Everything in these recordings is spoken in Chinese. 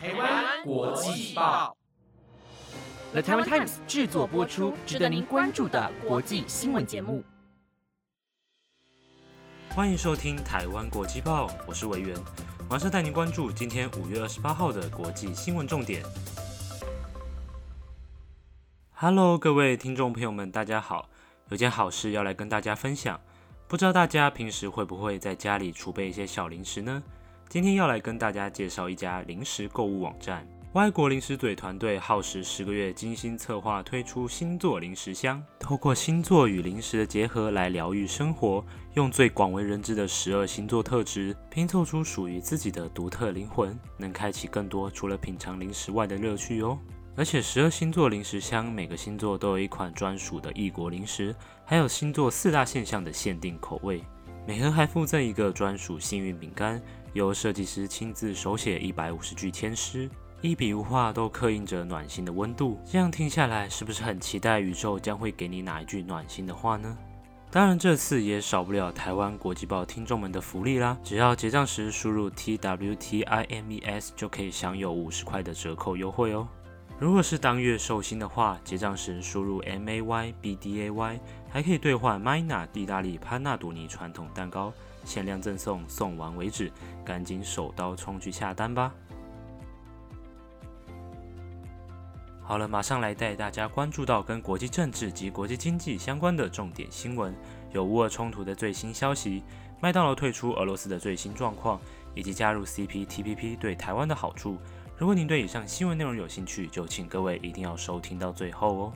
台湾国际报，The Taiwan Times 制作播出，值得您关注的国际新闻节目。欢迎收听台湾国际报，我是维源，马上带您关注今天五月二十八号的国际新闻重点。Hello，各位听众朋友们，大家好，有件好事要来跟大家分享。不知道大家平时会不会在家里储备一些小零食呢？今天要来跟大家介绍一家零食购物网站——外国零食嘴团队耗时十个月精心策划推出星座零食箱，透过星座与零食的结合来疗愈生活，用最广为人知的十二星座特质拼凑出属于自己的独特灵魂，能开启更多除了品尝零食外的乐趣哦。而且十二星座零食箱，每个星座都有一款专属的异国零食，还有星座四大现象的限定口味。每盒还附赠一个专属幸运饼干，由设计师亲自手写一百五十句天诗，一笔无画都刻印着暖心的温度。这样听下来，是不是很期待宇宙将会给你哪一句暖心的话呢？当然，这次也少不了台湾国际报听众们的福利啦！只要结账时输入 T W T I M E S，就可以享有五十块的折扣优惠哦。如果是当月寿星的话，结账时输入 M A Y B D A Y，还可以兑换 Mina 意大利潘纳多尼传统蛋糕，限量赠送，送完为止，赶紧手刀冲去下单吧！好了，马上来带大家关注到跟国际政治及国际经济相关的重点新闻，有乌俄冲突的最新消息，麦当劳退出俄罗斯的最新状况，以及加入 C P T P P 对台湾的好处。如果您对以上新闻内容有兴趣，就请各位一定要收听到最后哦。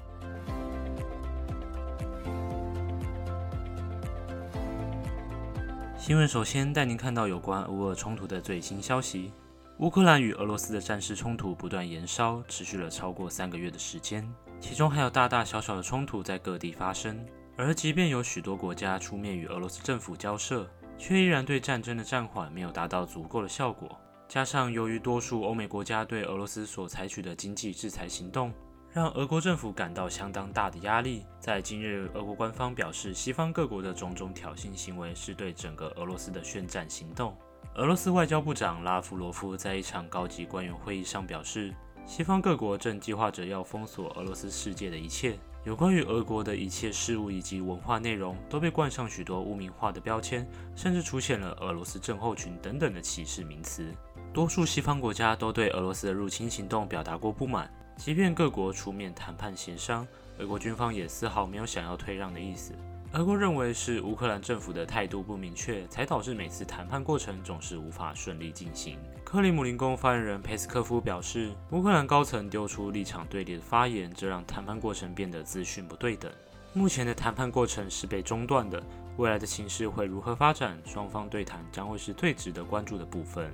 新闻首先带您看到有关俄乌冲突的最新消息。乌克兰与俄罗斯的战事冲突不断延烧，持续了超过三个月的时间，其中还有大大小小的冲突在各地发生。而即便有许多国家出面与俄罗斯政府交涉，却依然对战争的暂缓没有达到足够的效果。加上，由于多数欧美国家对俄罗斯所采取的经济制裁行动，让俄国政府感到相当大的压力。在今日，俄国官方表示，西方各国的种种挑衅行为是对整个俄罗斯的宣战行动。俄罗斯外交部长拉夫罗夫在一场高级官员会议上表示，西方各国正计划着要封锁俄罗斯世界的一切。有关于俄国的一切事物以及文化内容都被冠上许多污名化的标签，甚至出现了俄罗斯症候群等等的歧视名词。多数西方国家都对俄罗斯的入侵行动表达过不满，即便各国出面谈判协商，俄国军方也丝毫没有想要退让的意思。俄国认为是乌克兰政府的态度不明确，才导致每次谈判过程总是无法顺利进行。克里姆林宫发言人佩斯科夫表示，乌克兰高层丢出立场对立的发言，这让谈判过程变得资讯不对等。目前的谈判过程是被中断的，未来的形势会如何发展，双方对谈将会是最值得关注的部分。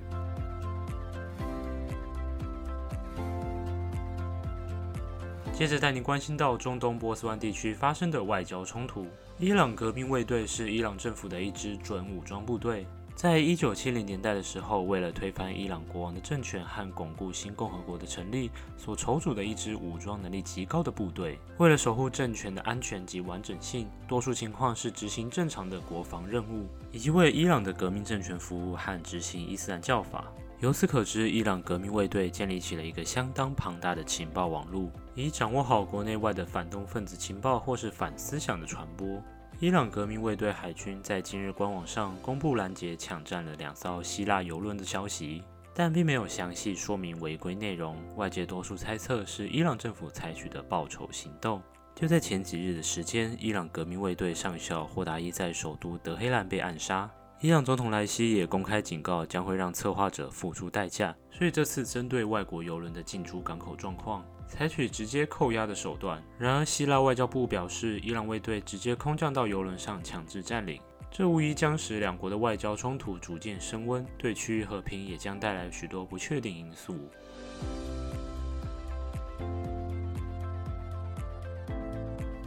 接着带您关心到中东波斯湾地区发生的外交冲突。伊朗革命卫队是伊朗政府的一支准武装部队，在一九七零年代的时候，为了推翻伊朗国王的政权和巩固新共和国的成立，所筹组的一支武装能力极高的部队。为了守护政权的安全及完整性，多数情况是执行正常的国防任务，以及为伊朗的革命政权服务和执行伊斯兰教法。由此可知，伊朗革命卫队建立起了一个相当庞大的情报网络，以掌握好国内外的反动分子情报或是反思想的传播。伊朗革命卫队海军在今日官网上公布拦截、抢占了两艘希腊油轮的消息，但并没有详细说明违规内容。外界多数猜测是伊朗政府采取的报仇行动。就在前几日的时间，伊朗革命卫队上校霍达伊在首都德黑兰被暗杀。伊朗总统莱西也公开警告，将会让策划者付出代价。所以这次针对外国游轮的进出港口状况，采取直接扣押的手段。然而，希腊外交部表示，伊朗卫队直接空降到游轮上，强制占领，这无疑将使两国的外交冲突逐渐升温，对区域和平也将带来许多不确定因素。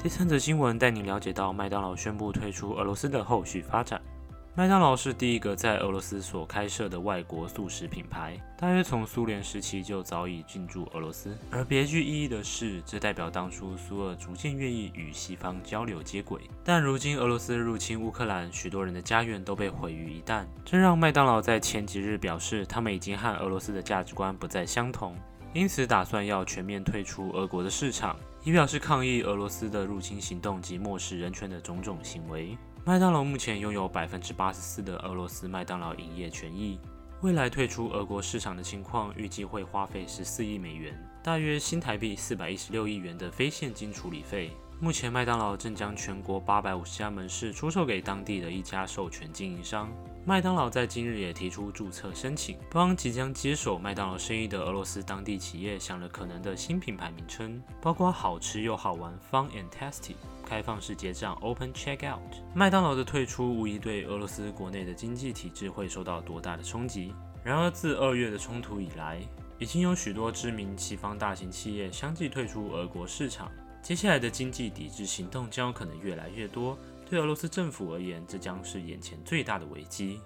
第三则新闻带你了解到，麦当劳宣布退出俄罗斯的后续发展。麦当劳是第一个在俄罗斯所开设的外国素食品牌，大约从苏联时期就早已进驻俄罗斯。而别具意义的是，这代表当初苏俄逐渐愿意与西方交流接轨。但如今俄罗斯入侵乌克兰，许多人的家园都被毁于一旦，这让麦当劳在前几日表示，他们已经和俄罗斯的价值观不再相同，因此打算要全面退出俄国的市场，以表示抗议俄罗斯的入侵行动及漠视人权的种种行为。麦当劳目前拥有百分之八十四的俄罗斯麦当劳营业权益。未来退出俄国市场的情况，预计会花费十四亿美元，大约新台币四百一十六亿元的非现金处理费。目前，麦当劳正将全国八百五十家门市出售给当地的一家授权经营商。麦当劳在今日也提出注册申请，帮即将接手麦当劳生意的俄罗斯当地企业想了可能的新品牌名称，包括好吃又好玩 （Fun and Tasty）。开放式结账 （Open Checkout）。麦当劳的退出无疑对俄罗斯国内的经济体制会受到多大的冲击。然而，自二月的冲突以来，已经有许多知名西方大型企业相继退出俄国市场。接下来的经济抵制行动将有可能越来越多。对俄罗斯政府而言，这将是眼前最大的危机。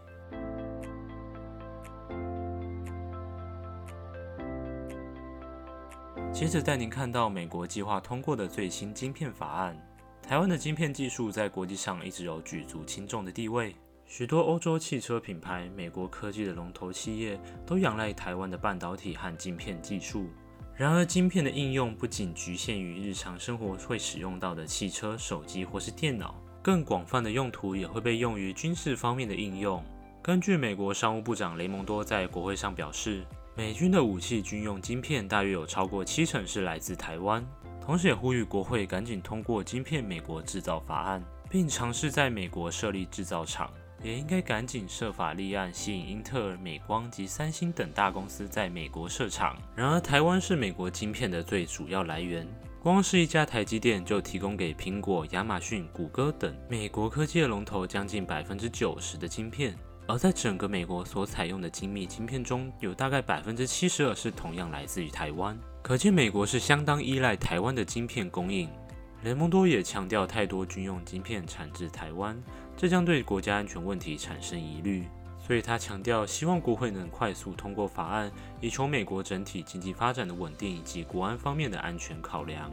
接着带您看到美国计划通过的最新晶片法案。台湾的晶片技术在国际上一直有举足轻重的地位，许多欧洲汽车品牌、美国科技的龙头企业都仰赖台湾的半导体和晶片技术。然而，晶片的应用不仅局限于日常生活会使用到的汽车、手机或是电脑，更广泛的用途也会被用于军事方面的应用。根据美国商务部长雷蒙多在国会上表示，美军的武器军用晶片大约有超过七成是来自台湾。同时也呼吁国会赶紧通过晶片美国制造法案，并尝试在美国设立制造厂，也应该赶紧设法立案，吸引英特尔、美光及三星等大公司在美国设厂。然而，台湾是美国晶片的最主要来源，光是一家台积电就提供给苹果、亚马逊、谷歌等美国科技的龙头将近百分之九十的晶片。而在整个美国所采用的精密晶片中，有大概百分之七十二是同样来自于台湾。可见美国是相当依赖台湾的晶片供应。雷蒙多也强调，太多军用晶片产自台湾，这将对国家安全问题产生疑虑。所以他强调，希望国会能快速通过法案，以求美国整体经济发展的稳定以及国安方面的安全考量。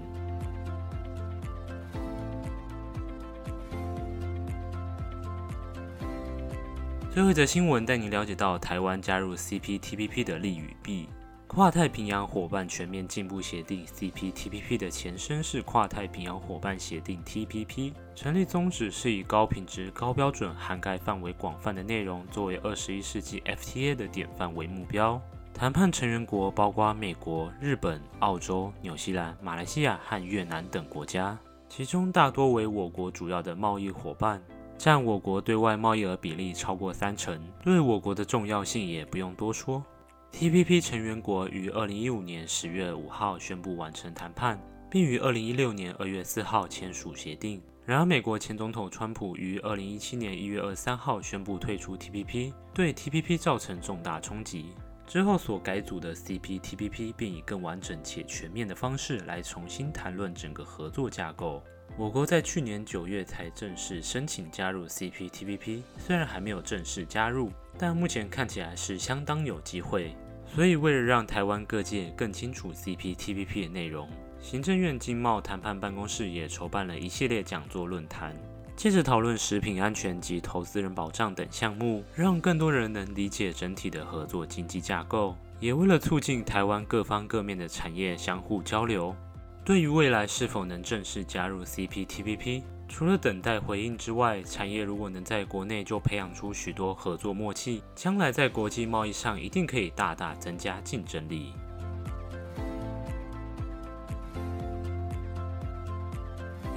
最后一则新闻带你了解到台湾加入 CPTPP 的利与弊。跨太平洋伙伴全面进步协定 （CPTPP） 的前身是跨太平洋伙伴协定 （TPP），成立宗旨是以高品质、高标准、涵盖范围广泛的内容作为二十一世纪 FTA 的典范为目标。谈判成员国包括美国、日本、澳洲、纽西兰、马来西亚和越南等国家，其中大多为我国主要的贸易伙伴，占我国对外贸易额比例超过三成，对我国的重要性也不用多说。TPP 成员国于二零一五年十月五号宣布完成谈判，并于二零一六年二月四号签署协定。然而，美国前总统川普于二零一七年一月二十三号宣布退出 TPP，对 TPP 造成重大冲击。之后所改组的 CPTPP 便以更完整且全面的方式来重新谈论整个合作架构。我国在去年九月才正式申请加入 CPTPP，虽然还没有正式加入，但目前看起来是相当有机会。所以，为了让台湾各界更清楚 CPTPP 的内容，行政院经贸谈判办公室也筹办了一系列讲座论坛，借着讨论食品安全及投资人保障等项目，让更多人能理解整体的合作经济架构，也为了促进台湾各方各面的产业相互交流。对于未来是否能正式加入 CPTPP，除了等待回应之外，产业如果能在国内就培养出许多合作默契，将来在国际贸易上一定可以大大增加竞争力。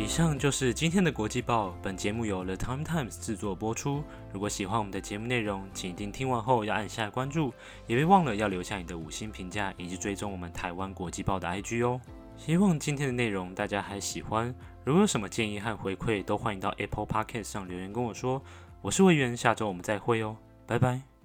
以上就是今天的国际报，本节目由 The Time Times 制作播出。如果喜欢我们的节目内容，请一定听完后要按下关注，也别忘了要留下你的五星评价，以及追踪我们台湾国际报的 IG 哦。希望今天的内容大家还喜欢。如果有什么建议和回馈，都欢迎到 Apple Podcast 上留言跟我说。我是魏源，下周我们再会哦，拜拜。